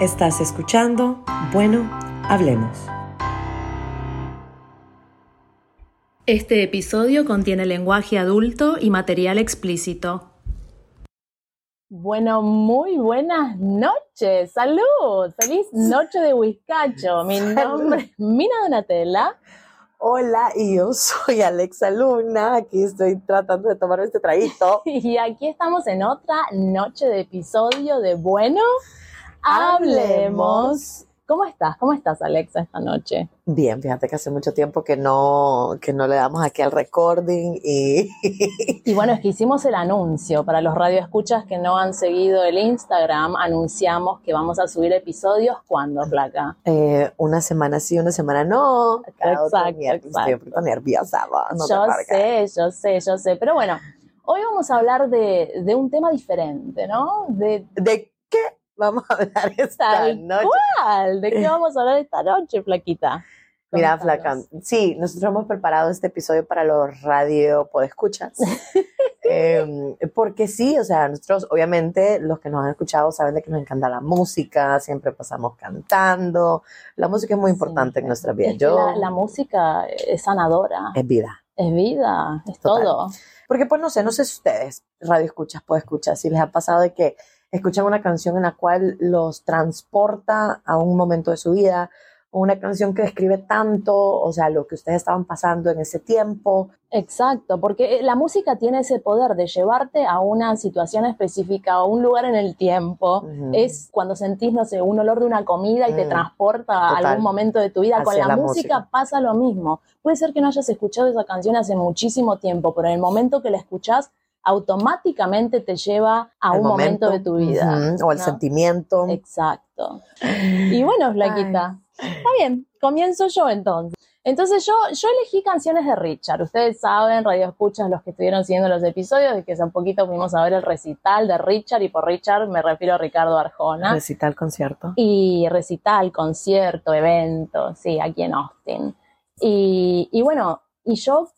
Estás escuchando Bueno, hablemos. Este episodio contiene lenguaje adulto y material explícito. Bueno, muy buenas noches. Salud. Feliz noche de Huizcacho. Mi nombre es Mina Donatella. Hola, y yo soy Alexa Luna. Aquí estoy tratando de tomar este traguito. Y aquí estamos en otra noche de episodio de Bueno, hablemos. ¿Cómo estás? ¿Cómo estás, Alexa, esta noche? Bien, fíjate que hace mucho tiempo que no, que no le damos aquí al recording y... Y bueno, es que hicimos el anuncio para los radioescuchas que no han seguido el Instagram, anunciamos que vamos a subir episodios cuando, Placa. Eh, una semana sí, una semana no. Exacto, exacto. Estoy un poquito nerviosa. no yo sé, yo sé, yo sé. Pero bueno, hoy vamos a hablar de, de un tema diferente, ¿no? De ¿De qué vamos a hablar esta tal noche? cual. ¿De qué vamos a hablar esta noche, Flaquita? Mira. Flaca, sí, nosotros hemos preparado este episodio para los radio podescuchas. Eh, porque sí, o sea, nosotros obviamente los que nos han escuchado saben de que nos encanta la música, siempre pasamos cantando. La música es muy importante en nuestra vida. Yo la, la música es sanadora, es vida. es vida, es Total. todo. Porque pues no sé, no sé si ustedes, radio escuchas, podescuchas, si les ha pasado de que escuchan una canción en la cual los transporta a un momento de su vida, una canción que describe tanto, o sea, lo que ustedes estaban pasando en ese tiempo. Exacto, porque la música tiene ese poder de llevarte a una situación específica, a un lugar en el tiempo. Es cuando sentís, no sé, un olor de una comida y te Mm, transporta a algún momento de tu vida. Con la música, música. pasa lo mismo. Puede ser que no hayas escuchado esa canción hace muchísimo tiempo, pero en el momento que la escuchás, automáticamente te lleva a el un momento, de tu vida. o el ¿no? sentimiento. Exacto. Y bueno, Flaquita, está bien, comienzo yo entonces. Entonces yo, yo elegí canciones de Richard. Ustedes saben, radio escuchas, los que estuvieron siguiendo los episodios, de que hace poquito fuimos a ver el recital de Richard, y por Richard me refiero a Ricardo Arjona. Recital concierto. Y recital, concierto, evento, sí, aquí en Austin. Y, y bueno, y yo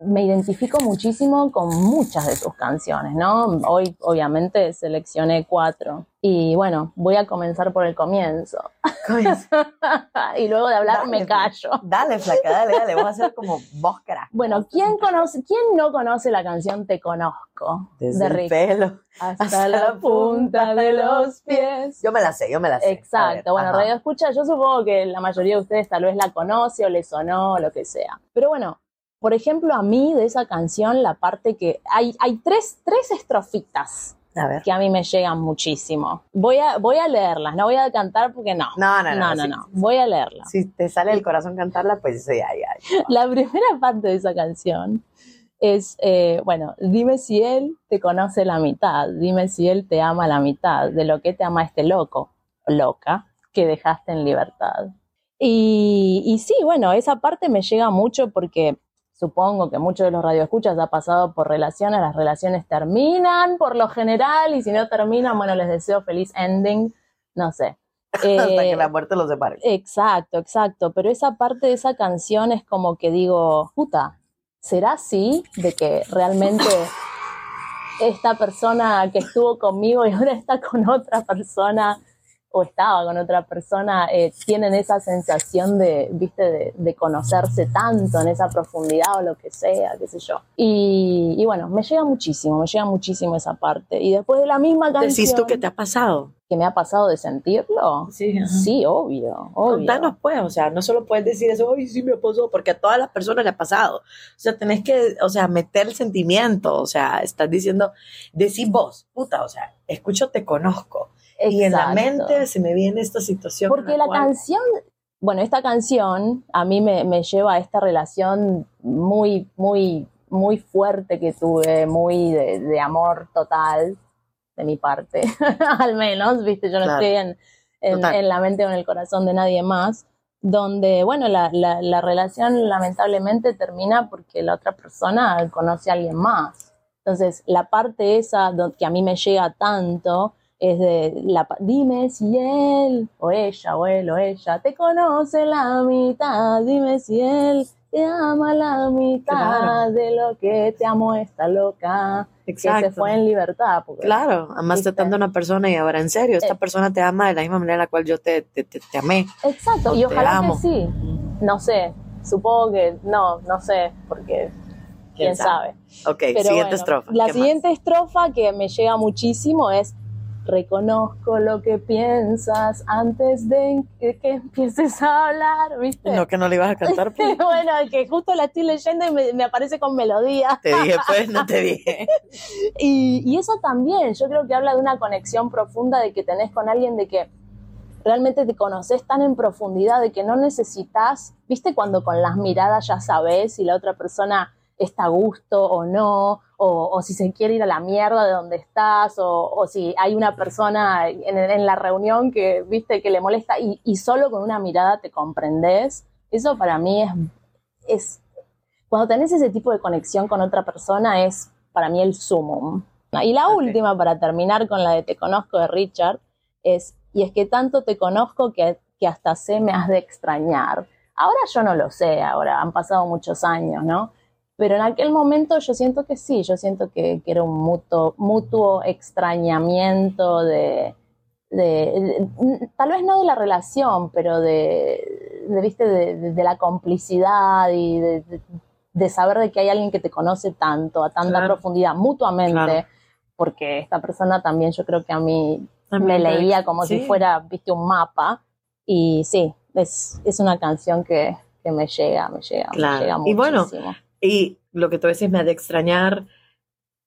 me identifico muchísimo con muchas de sus canciones, ¿no? Hoy obviamente seleccioné cuatro. Y bueno, voy a comenzar por el comienzo. y luego de hablar Dale, me callo. Dale, flaca, dale, dale. Vamos a hacer como vos crack. Bueno, ¿quién conoce, quién no conoce la canción Te conozco? Desde de el Rick. pelo. Hasta, hasta la punta de los pies. Yo me la sé, yo me la sé. Ver, Exacto, bueno, ajá. Radio Escucha, yo supongo que la mayoría de ustedes tal vez la conoce o le sonó o lo que sea. Pero bueno, por ejemplo, a mí de esa canción, la parte que hay, hay tres, tres estrofitas A ver. que a mí me llegan muchísimo. Voy a, voy a leerlas, no voy a cantar porque no. No, no, no. no, no, no. voy a leerlas. Si te sale del corazón cantarla, pues sí, ay, ay. La primera parte de esa canción es, eh, bueno, dime si él te conoce la mitad, dime si él te ama la mitad de lo que te ama este loco, loca, que dejaste en libertad. Y, y sí, bueno, esa parte me llega mucho porque supongo que muchos de los radioescuchas ha pasado por relaciones, las relaciones terminan por lo general y si no terminan, bueno, les deseo feliz ending, no sé. Hasta Eh, que la muerte los separe. Exacto, exacto. Pero esa parte de esa canción es como que digo, puta, ¿será así de que realmente esta persona que estuvo conmigo y ahora está con otra persona o estaba con otra persona, eh, tienen esa sensación de, viste, de, de conocerse tanto en esa profundidad o lo que sea, qué sé yo. Y, y bueno, me llega muchísimo, me llega muchísimo esa parte. Y después de la misma canción ¿Decís tú que te ha pasado? que me ha pasado de sentirlo, Sí, sí, obvio, obvio. Contanos pues, o sea, no solo puedes decir eso, ay, sí me pasó, porque a todas las personas le ha pasado. O sea, tenés que, o sea, meter el sentimiento, o sea, estás diciendo, decís vos, puta, o sea, escucho, te conozco. Y en la Exacto. mente se me viene esta situación. Porque la cual- canción, bueno, esta canción a mí me, me lleva a esta relación muy, muy, muy fuerte que tuve, muy de, de amor total de mi parte, al menos, viste, yo no Claro. estoy en, en, en la mente o en el corazón de nadie más, donde, bueno, la, la, la relación lamentablemente termina porque la otra persona conoce a alguien más. Entonces, la parte esa que a mí me llega tanto es de, la, dime si él, o ella, o él, o ella, te conoce la mitad, dime si él te ama la mitad Claro. de lo que te amo esta loca, que se Exacto. fue en libertad. porque- Claro, amaste tanto a una persona y ahora en serio, esta Eh. persona te ama de la misma manera en la cual yo te, te, te- te amé. Exacto, y ojalá amo. que sí. No sé, supongo que no, no sé, porque quién, sabe. Ok, Pero siguiente bueno, estrofa. La siguiente estrofa que me llega muchísimo es reconozco lo que piensas antes de que, que empieces a hablar, ¿viste? No, que no le ibas a cantar, pues. bueno, que justo la estoy leyendo y me, me aparece con melodía. Te dije, pues, no te dije. Y, y eso también, yo creo que habla de una conexión profunda de que tenés con alguien, de que realmente te conoces tan en profundidad, de que no necesitas, viste, cuando con las miradas ya sabes si la otra persona está a gusto o no, o, o si se quiere ir a la mierda de donde estás, o, o si hay una persona en, en la reunión que, viste, que le molesta y, y solo con una mirada te comprendes. Eso para mí es, es, cuando tenés ese tipo de conexión con otra persona es para mí el sumum. Y la última, para terminar con la de Te conozco de Richard, es, y es que tanto te conozco que, que hasta sé me has de extrañar. Ahora yo no lo sé, ahora han pasado muchos años, ¿no? Pero en aquel momento yo siento que sí, yo siento que, que era un mutuo, mutuo extrañamiento de, de- de- tal vez no de la relación, pero de, de, ¿viste? de, la complicidad y de, saber de que hay alguien que te conoce tanto, a tanta Claro. profundidad, mutuamente, Claro. porque esta persona también yo creo que a mí me También leía como si fuera, viste, un mapa. Y sí, es, es una canción que, que me llega, me llega, Claro. me llega Y bueno, muchísimo. Y lo que tú decís me ha de extrañar,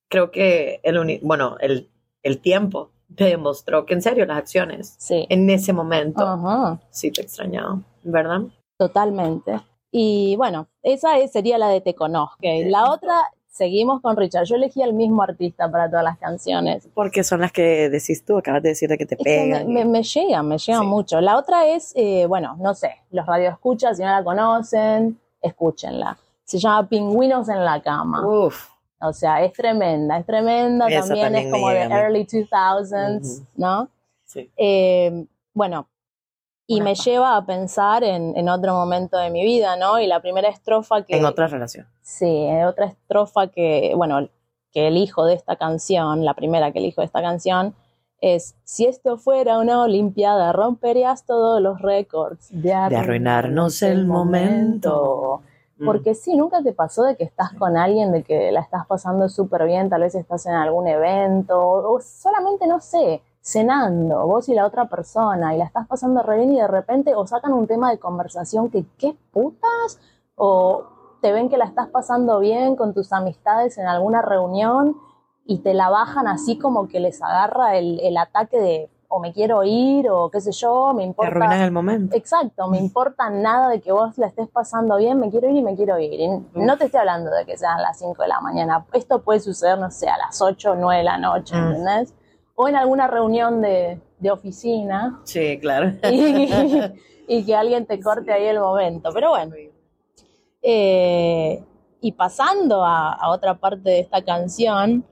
creo que el, bueno, el, el tiempo te demostró que en serio las acciones sí. en ese momento Ajá, sí te extrañaba, ¿verdad? totalmente. Y bueno, esa es- sería la de Te Conozco. La otra, seguimos con Richard. Yo elegí al mismo artista para todas las canciones. Porque son las que decís tú, acabas de decir de que te Es que me, pegan. me, me llega, me llega Sí. mucho. La otra es, eh, bueno, no sé, los radioescuchas, si no la conocen, escúchenla. Se llama Pingüinos en la cama. Uf, O sea, es tremenda, es tremenda, Esa también, también es como de early 2000s, Ujú. ¿no? sí. Eh, bueno, y Una me lleva a pensar en, en otro momento de mi vida, ¿no? Y la primera estrofa que... En otra relación. Sí, en otra estrofa que, bueno, que elijo de esta canción, la primera que elijo de esta canción, es, si esto fuera una olimpiada, romperías todos los récords de, arruinarnos el momento. Porque sí, nunca te pasó de que estás con alguien, de que la estás pasando súper bien, tal vez estás en algún evento, o, solamente, no sé, cenando, vos y la otra persona, y la estás pasando re bien y de repente o sacan un tema de conversación que, ¿qué putas? O te ven que la estás pasando bien con tus amistades en alguna reunión y te la bajan así como que les agarra el, el ataque de o me quiero ir o qué sé yo, me Te importa. arruinas el momento. Exacto, me importa nada de que vos la estés pasando bien, me quiero ir y me quiero ir. Y no te estoy hablando de que sean las 5 de la mañana, esto puede suceder, no sé, a las 8 o 9 de la noche, Mm. ¿entendés? O en alguna reunión de, de oficina Sí, claro. y, y que alguien te corte ahí el momento. Pero bueno, eh, y pasando a, a otra parte de esta canción,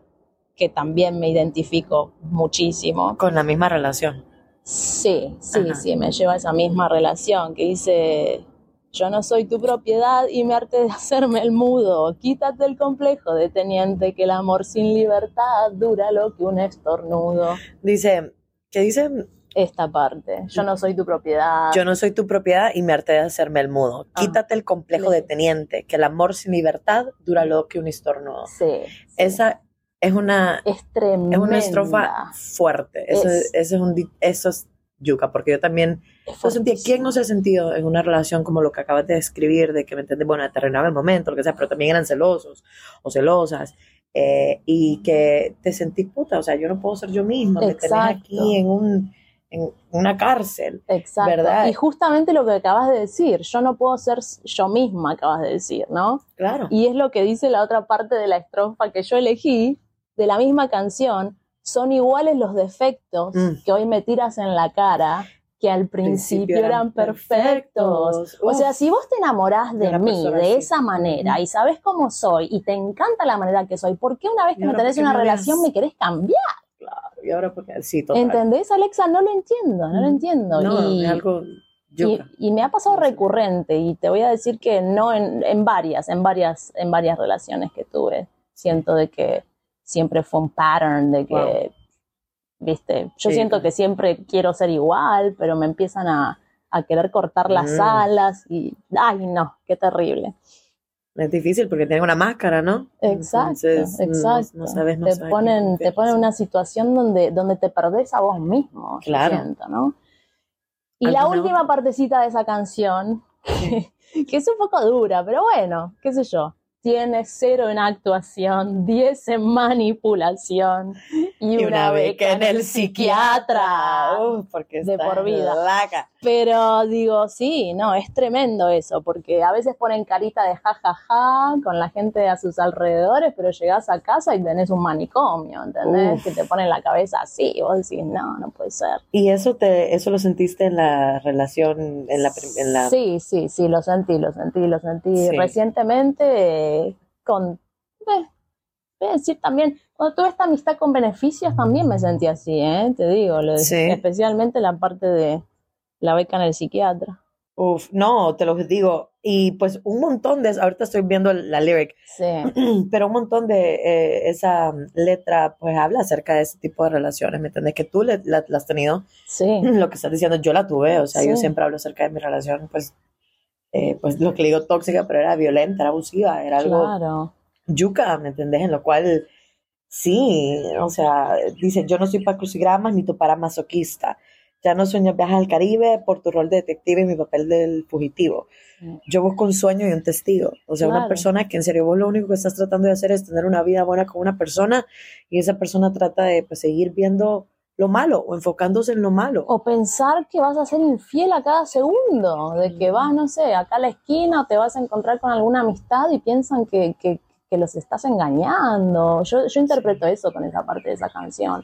que también me identifico muchísimo. Con la misma relación. Sí, sí, Ajá. sí, me lleva a esa misma relación que dice, yo no soy tu propiedad y me harté de hacerme el mudo, quítate el complejo de teniente que el amor sin libertad dura lo que un estornudo. Dice, que dice, Esta parte, yo no soy tu propiedad. yo no soy tu propiedad y me harté de hacerme el mudo. Ah. Quítate el complejo de teniente, que el amor sin libertad dura lo que un estornudo. Sí, sí. Esa es una, es es una estrofa fuerte. Eso Es. es, eso es un, eso es yuca, porque yo también yo sentía. ¿quién no se ha sentido en una relación como lo que acabas de describir, de que me entiendes, bueno, te arruinaba el momento, lo que sea, pero también eran celosos o celosas, eh, y que te sentí puta, o sea, yo no puedo ser yo misma, me tenés Exacto. aquí en un en una cárcel. Exacto. ¿verdad? Y justamente lo que acabas de decir, yo no puedo ser yo misma, acabas de decir, ¿no? Claro. Y es lo que dice la otra parte de la estrofa que yo elegí, de la misma canción, son iguales los defectos Mm. que hoy me tiras en la cara que al principio, eran perfectos. O sea, si vos te enamorás De mí de esa manera y sabes cómo soy y te encanta la manera que soy, ¿por qué una vez que me tenés una me relación me querés cambiar? Claro, y ahora porque sí, total. ¿Entendés, Alexa? No lo entiendo, no lo entiendo. No, y, es algo Y, me ha pasado recurrente y te voy a decir que no en, en varias, en varias, en varias relaciones que tuve. Siento de que siempre fue un pattern de que, Wow. viste, yo Sí, siento que siempre quiero ser igual, pero me empiezan a, a querer cortar las Mm. alas y, ay no, qué terrible. Es difícil porque tienen una máscara, ¿no? Exacto, Entonces, no- exacto. No, sabes, no te sabes ponen, te ponen una situación donde, donde te perdés a vos mismo, Claro. siento, ¿no? Y la ¿Alguna última otra? partecita de esa canción, que, que es un poco dura, pero bueno, qué sé yo. Tiene cero en actuación, 10 en manipulación y, una, beca en el psiquiatra. Porque de por vida. laca. Pero digo, sí, no, es tremendo eso, porque a veces ponen carita de jajaja con la gente a sus alrededores, pero llegás a casa y tenés un manicomio, ¿entendés? Uf. Que te ponen la cabeza así, y vos decís, no, no puede ser. ¿Y eso te eso lo sentiste en la relación, en la, en la Sí, sí, sí, lo sentí, lo sentí, lo sentí. Sí. Recientemente, eh, con, eh, voy a decir también, cuando tuve esta amistad con beneficios también me sentí así, ¿eh? Te digo, lo- Sí. especialmente la parte de la beca en el psiquiatra. Uf, no, te lo digo. Y pues un montón de, ahorita estoy viendo la lyric, Sí, pero un montón de eh, esa letra pues habla acerca de ese tipo de relaciones, ¿me entiendes? Que tú le- la, la has tenido, sí. lo que estás diciendo, yo la tuve, o sea, yo Sí. siempre hablo acerca de mi relación, pues, eh, pues lo que le digo tóxica, pero era violenta, era abusiva, era algo Claro, yuca, ¿me entendés? En lo cual, sí, o sea, dice, yo no soy para crucigramas ni tu para masoquista. Ya no sueñas viajes al Caribe por tu rol de detective y mi papel del fugitivo. Yo busco un sueño y un testigo. O sea, una persona que en serio vos lo único que estás tratando de hacer es tener una vida buena con una persona y esa persona trata de pues, seguir viendo lo malo o enfocándose en lo malo. O pensar que vas a ser infiel a cada segundo, de que vas, no sé, acá a la esquina o te vas a encontrar con alguna amistad y piensan que, que- que los estás engañando. Yo, yo interpreto eso con esa parte de esa canción.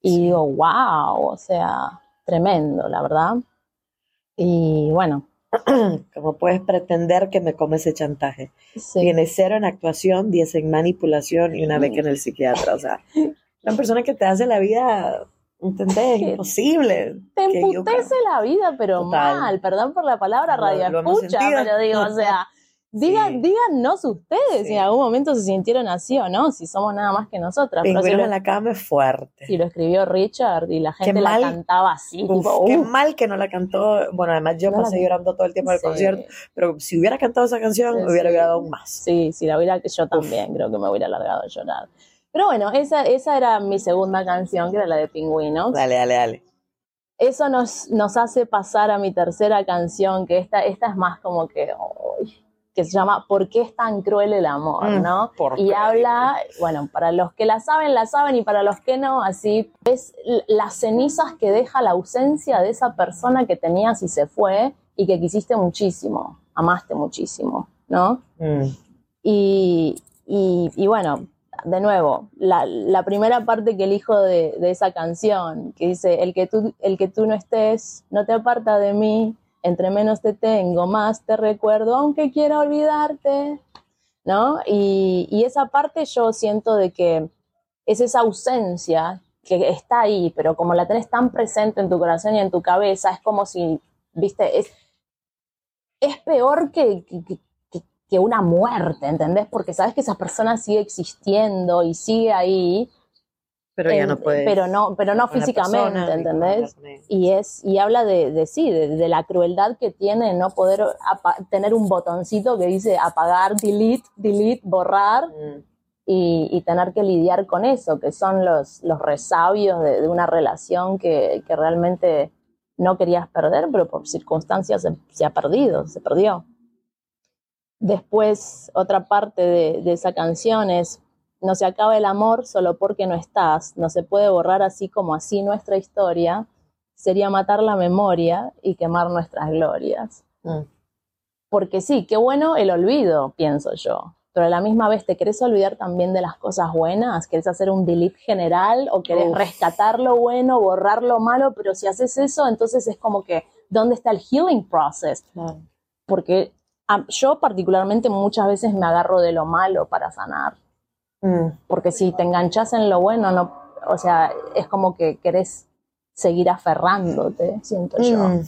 Y digo, wow, o sea, tremendo, la verdad. Y bueno, Como puedes pretender que me come ese chantaje. sí. Tiene cero en actuación, 10 en manipulación y una beca en el psiquiatra. O sea, una persona que te hace la vida, ¿entendés? Imposible. Te emputece la vida, pero Total. mal. Perdón por la palabra Lo- radio escucha, pero digo, o sea, digan, Sí. díganos ustedes si en algún momento se sintieron así o no, si somos nada más que nosotras. Pero si Pingüinos lo, en la cama es fuerte. si lo escribió Richard y la gente la cantaba así, Uf, tipo, qué uf, mal que no la cantó. Bueno, además yo No pasé llorando todo el tiempo del sí, concierto, pero si hubiera cantado esa canción, Sí, hubiera llorado aún más. Sí, sí, la hubiera, yo también creo que me hubiera largado a llorar. Pero bueno, esa, esa era mi segunda canción, que era la de Pingüinos. Dale, dale, dale. Eso nos, nos hace pasar a mi tercera canción, que esta, esta es más como que, que se llama ¿Por qué es tan cruel el amor? Mm, ¿no? ¿por Y habla, bueno, para los que la saben, la saben, y para los que no, así, es las cenizas que deja la ausencia de esa persona que tenías y se fue y que quisiste muchísimo, amaste muchísimo, ¿no? Mm, Y, y- y bueno, de nuevo, la, la primera parte que elijo de, de esa canción, que dice, el que, tú, el que tú no estés, no te aparta de mí, entre menos te tengo, más te recuerdo, aunque quiera olvidarte, ¿no? Y, y esa parte yo siento de que es esa ausencia que está ahí, pero como la tenés tan presente en tu corazón y en tu cabeza, es como si, viste, es, es peor que, que- que- una muerte, ¿entendés? Porque sabes que esa persona sigue existiendo y sigue ahí, pero ya no puedes. pero no, pero no físicamente, persona, ¿entendés? Y es, y habla de, de sí, de, de la crueldad que tiene no poder tener un botoncito que dice apagar, delete, delete, borrar, Mm, y, y tener que lidiar con eso, que son los, los resabios de, de una relación que, que realmente no querías perder, pero por circunstancias se, se ha perdido, se perdió. Después, otra parte de, de esa canción es, no se acaba el amor solo porque no estás, no se puede borrar así como así nuestra historia, sería matar la memoria y quemar nuestras glorias. mm. Porque sí, qué bueno el olvido, pienso yo. Pero a la misma vez, ¿te querés olvidar también de las cosas buenas? ¿Querés hacer un delete general o querés Uf. rescatar lo bueno, borrar lo malo? Pero si haces eso, entonces es como que, ¿dónde está el healing process? Claro. Porque yo particularmente muchas veces me agarro de lo malo para sanar. Mm, Porque si te enganchas en lo bueno, no, o sea, es como que querés seguir aferrándote, siento yo. mm.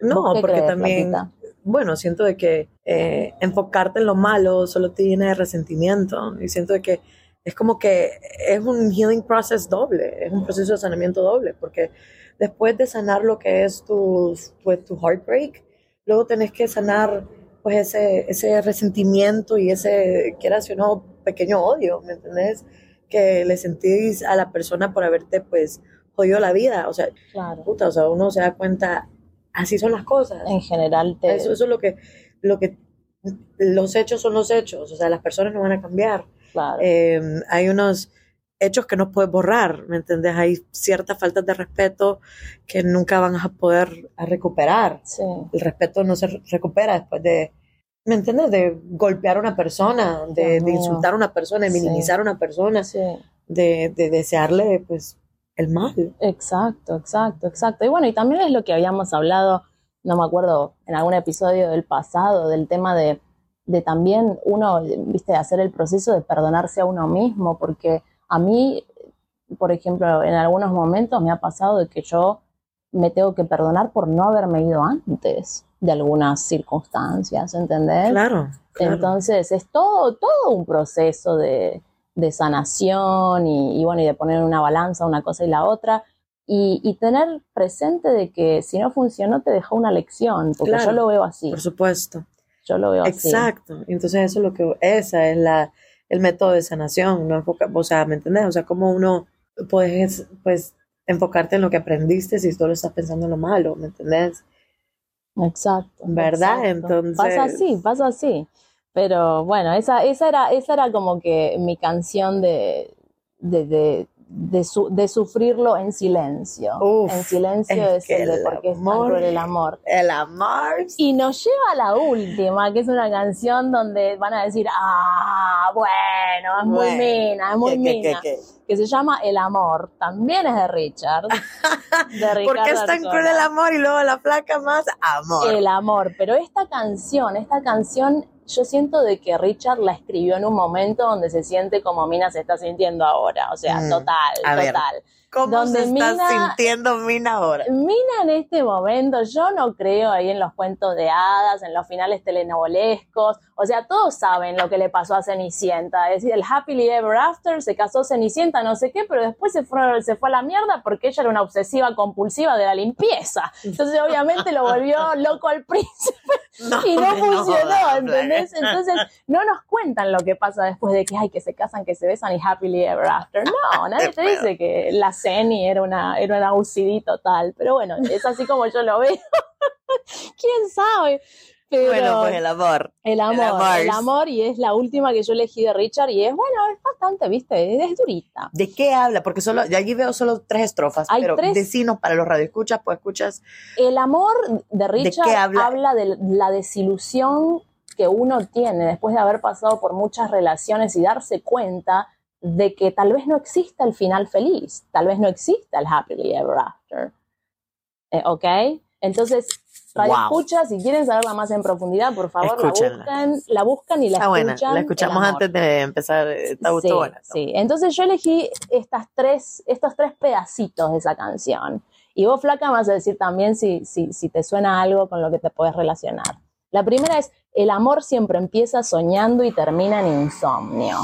No, ¿Vos qué porque crees, también, Flaquita? bueno, siento de que eh, enfocarte en lo malo solo te llena de resentimiento. Y siento de que es como que es un healing process doble, es un proceso de sanamiento doble, porque después de sanar lo que es tu, pues, tu heartbreak, luego tenés que sanar pues ese, ese resentimiento y ese, quieras o no, pequeño odio, ¿me entendés? Que le sentís a la persona por haberte pues jodido la vida. O sea, Claro. puta, o sea, uno se da cuenta, así son las cosas. En general te... Eso, eso es lo que, lo que, los hechos son los hechos, o sea, las personas no van a cambiar. claro. Eh, hay unos hechos que no puedes borrar, ¿me entendés? Hay ciertas faltas de respeto que nunca van a poder a recuperar. sí. El respeto no se re- recupera después de, ¿me entiendes? De golpear a una persona, de, insultar a una persona, de Sí. minimizar a una persona, Sí. de, de desearle, pues, el mal. Exacto, exacto, exacto. Y bueno, y también es lo que habíamos hablado, no me acuerdo, en algún episodio del pasado, del tema de, de también uno, viste, hacer el proceso de perdonarse a uno mismo, porque a mí, por ejemplo, en algunos momentos me ha pasado de que yo me tengo que perdonar por no haberme ido antes de algunas circunstancias, ¿entendés? Claro, claro. Entonces es todo, todo un proceso de, de sanación y, y bueno, y de poner una balanza una cosa y la otra. Y, y tener presente de que si no funcionó te dejó una lección, porque Claro, yo lo veo así, por supuesto. yo lo veo así. Exacto. Entonces eso es lo que, esa es la, el método de sanación, no enfoca, o sea, ¿me entendés? O sea, cómo uno puedes, pues, enfocarte en lo que aprendiste si solo estás pensando en lo malo, ¿me entendés? Exacto. ¿Verdad? exacto. Entonces- Pasa así, pasa así. Pero bueno, esa, esa era, esa era como que mi canción de, de, de, de, su- de sufrirlo en silencio. Uf, en silencio es que el de porque es tan el amor. El amor. Y nos lleva a la última, que es una canción donde van a decir, ah, bueno, es muy mina, es muy ¿Qué, qué, mina, qué? Que se llama El Amor, también es de Richard, de Ricardo ¿Por qué es tan cruel el amor y luego la placa más amor? El amor, pero esta canción, esta canción, yo siento de que Richard la escribió en un momento donde se siente como Mina se está sintiendo ahora, o sea, Mm, total, ver. ¿Cómo donde se está Mina- sintiendo Mina ahora? Mina en este momento, yo no creo ahí en los cuentos de hadas, en los finales telenovelescos, o sea, todos saben lo que le pasó a Cenicienta, es decir, el Happily Ever After, se casó Cenicienta, no sé qué, pero después se fue, se fue a la mierda porque ella era una obsesiva compulsiva de la limpieza, entonces obviamente lo volvió loco al príncipe No, y no funcionó, ¿entendés? Entonces no nos cuentan lo que pasa después de que, ay, que se casan, que se besan y happily ever after. No, nadie te dice que la Ceni era una, era una UCD total, pero bueno, es así como yo lo veo. ¿Quién sabe? Pero Bueno, pues el amor. el amor, amor. el amor, y es la última que yo elegí de Richard, y es, bueno, es bastante, viste, es durita. ¿De qué habla? Porque solo, ya allí veo solo tres estrofas, Hay pero tres. decinos para los radioescuchas, pues escuchas. El amor de Richard habla? de la desilusión que uno tiene después de haber pasado por muchas relaciones y darse cuenta de que tal vez no exista el final feliz, tal vez no exista el happily ever after. Eh, ¿Ok? Entonces, Radio Wow. Escucha, si quieren saberla más en profundidad, por favor, la buscan, la buscan y la Está buena, escuchan. la El escuchamos antes de empezar. Está, Sí, buena. sí. Entonces yo elegí estas tres, estos tres pedacitos de esa canción. Y vos, Flaca, vas a decir también si, si, si te suena algo con lo que te puedes relacionar. La primera es, el amor siempre empieza soñando y termina en insomnio.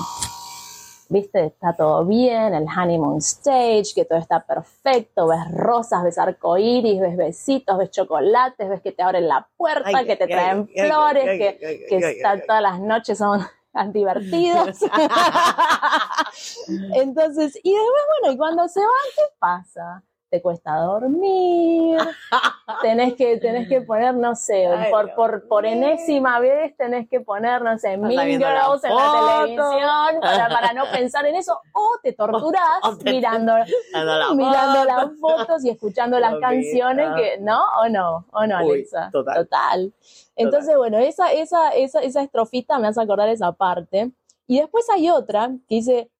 Viste, está todo bien, el honeymoon stage, que todo está perfecto, ves rosas, ves arcoíris, ves besitos, ves chocolates, ves que te abren la puerta, Ay, que te ay, traen ay, flores, que, que están todas las noches son divertidos. Entonces, y después, bueno, y cuando se van, ¿qué pasa? Te cuesta dormir, tenés que, tenés que poner, no sé, Ay, por, por, por enésima vez tenés que poner, no sé, Mean viendo la Girls en la televisión para, para no pensar en eso, o te torturás O te- mirando, la mirando foto. las fotos y escuchando las canciones que, ¿no? ¿O no? ¿O no, Uy, Alexa? total. Entonces, bueno, esa, esa, esa, esa estrofita me hace acordar esa parte. Y después hay otra que dice,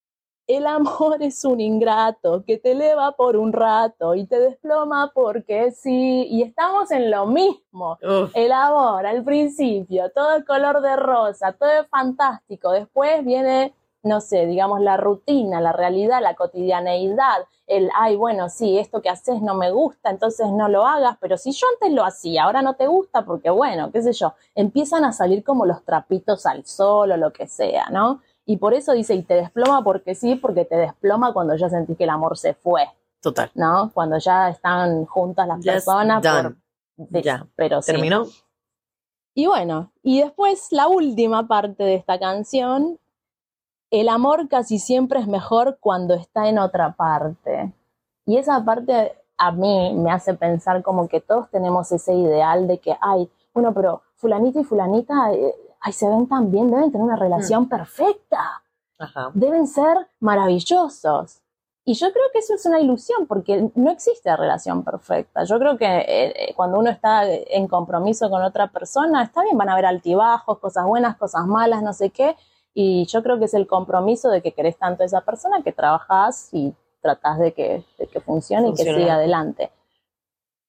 el amor es un ingrato que te eleva por un rato y te desploma porque sí. Y estamos en lo mismo. Uf, El amor al principio, todo el color de rosa, todo es fantástico. Después viene no sé, digamos, la rutina, la realidad, la cotidianeidad, el, ay, bueno, sí, esto que haces no me gusta, entonces no lo hagas, pero si yo antes lo hacía, ahora no te gusta, porque bueno, qué sé yo, empiezan a salir como los trapitos al sol o lo que sea, ¿no? Y por eso dice, y te desploma porque sí, porque te desploma cuando ya sentís que el amor se fue, Total. ¿no? Cuando ya están juntas las Yes, personas. done. de- Ya. Pero sí. ¿Terminó? Y bueno, y después la última parte de esta canción, el amor casi siempre es mejor cuando está en otra parte. Y esa parte a mí me hace pensar como que todos tenemos ese ideal de que, ay, bueno, pero fulanito y fulanita, eh, ay, se ven tan bien, deben tener una relación perfecta Ajá. deben ser maravillosos. Y yo creo que eso es una ilusión porque no existe relación perfecta. Yo creo que eh, cuando uno está en compromiso con otra persona, está bien, van a haber altibajos, cosas buenas, cosas malas, no sé qué. Y yo creo que es el compromiso de que querés tanto a esa persona que trabajás y tratás de que, de que funcione y que siga adelante.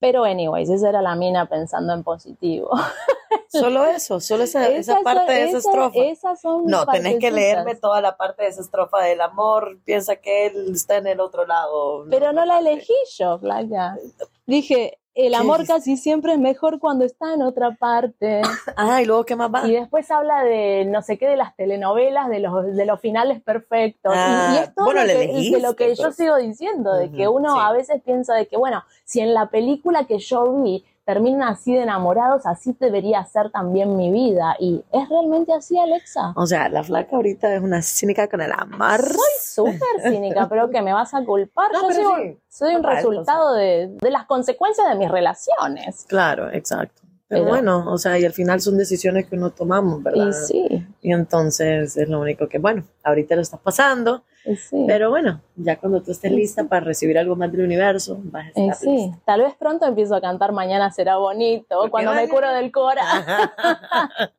Pero anyways, esa era la mina pensando en positivo. Solo eso, solo esa, parte son- de esa estrofa. esas son No, tenés que leerme toda la parte de esa estrofa del amor. Piensa que él está en el otro lado. Pero no la elegí yo, Flaca. Dije, el ¿Qué amor casi siempre es mejor cuando está en otra parte. Ah, y luego, ¿qué más va? Y después habla de no sé qué, de las telenovelas, de los, de los finales perfectos. Y- y, Ah, es todo bueno, lo que, elegiste, de lo que yo pues. sigo diciendo, de que uno sí. a veces piensa de que, bueno, si en la película que yo vi terminan así de enamorados, así debería ser también mi vida. Y es realmente así, Alexa. O sea, la flaca ahorita es una cínica con el amor. Soy súper cínica, pero que me vas a culpar. No, yo pero soy, sí. soy un resultado de, de las consecuencias de mis relaciones. Claro, exacto. Pero, Pero- bueno, o sea, y al final son decisiones que uno tomamos, ¿verdad? Y sí, Y entonces es lo único que, bueno, ahorita lo estás pasando, sí. pero bueno, ya cuando tú estés Sí, lista sí. para recibir algo más del universo, vas a Y estar sí, lista. tal vez pronto empiezo a cantar Mañana será bonito, cuando me curo del cora.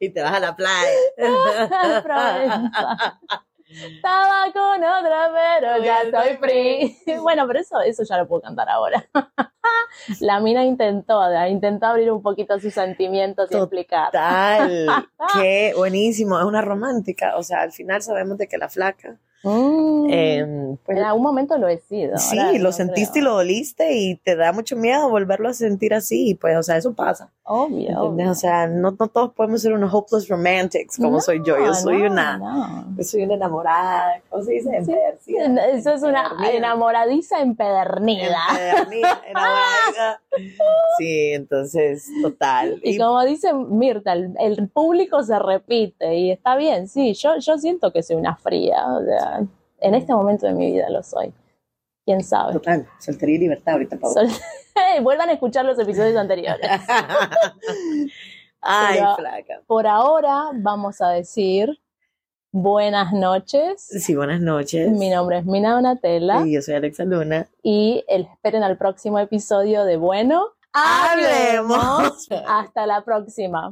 y te vas a la playa. Estaba con otra, pero ya estoy free. Bueno, pero eso, eso ya lo puedo cantar ahora. La mina intentó, intentó abrir un poquito sus sentimientos y Total. explicar. Tal, qué buenísimo, es una romántica, o sea, al final sabemos de que la flaca, Mm, eh, pues, en algún momento lo he sido. sí, ahora lo no sentiste y lo doliste y te da mucho miedo volverlo a sentir así, y pues, o sea, eso pasa, Obvio. ¿entendés? obvio. O sea, no, no todos podemos ser unos hopeless romantics como soy yo, yo soy no, una, yo soy una enamorada, ¿cómo se dice? Sí, Empedernida. Eso es una enamoradiza empedernida. Empedernida, enamorada. Sí, entonces, total. Y como dice Mirta, el, el público se repite y está bien, sí, yo, yo siento que soy una fría, o sea, en este momento de mi vida lo soy. ¿Quién sabe? Total, soltería y libertad ahorita, Pau. Sol- Vuelvan a escuchar los episodios anteriores. Ay, Pero- flaca. Por ahora vamos a decir buenas noches. Sí, buenas noches. Mi nombre es Mina Donatella Y yo soy Alexa Luna. y el- esperen al próximo episodio de Bueno, Hablemos. Hasta la próxima.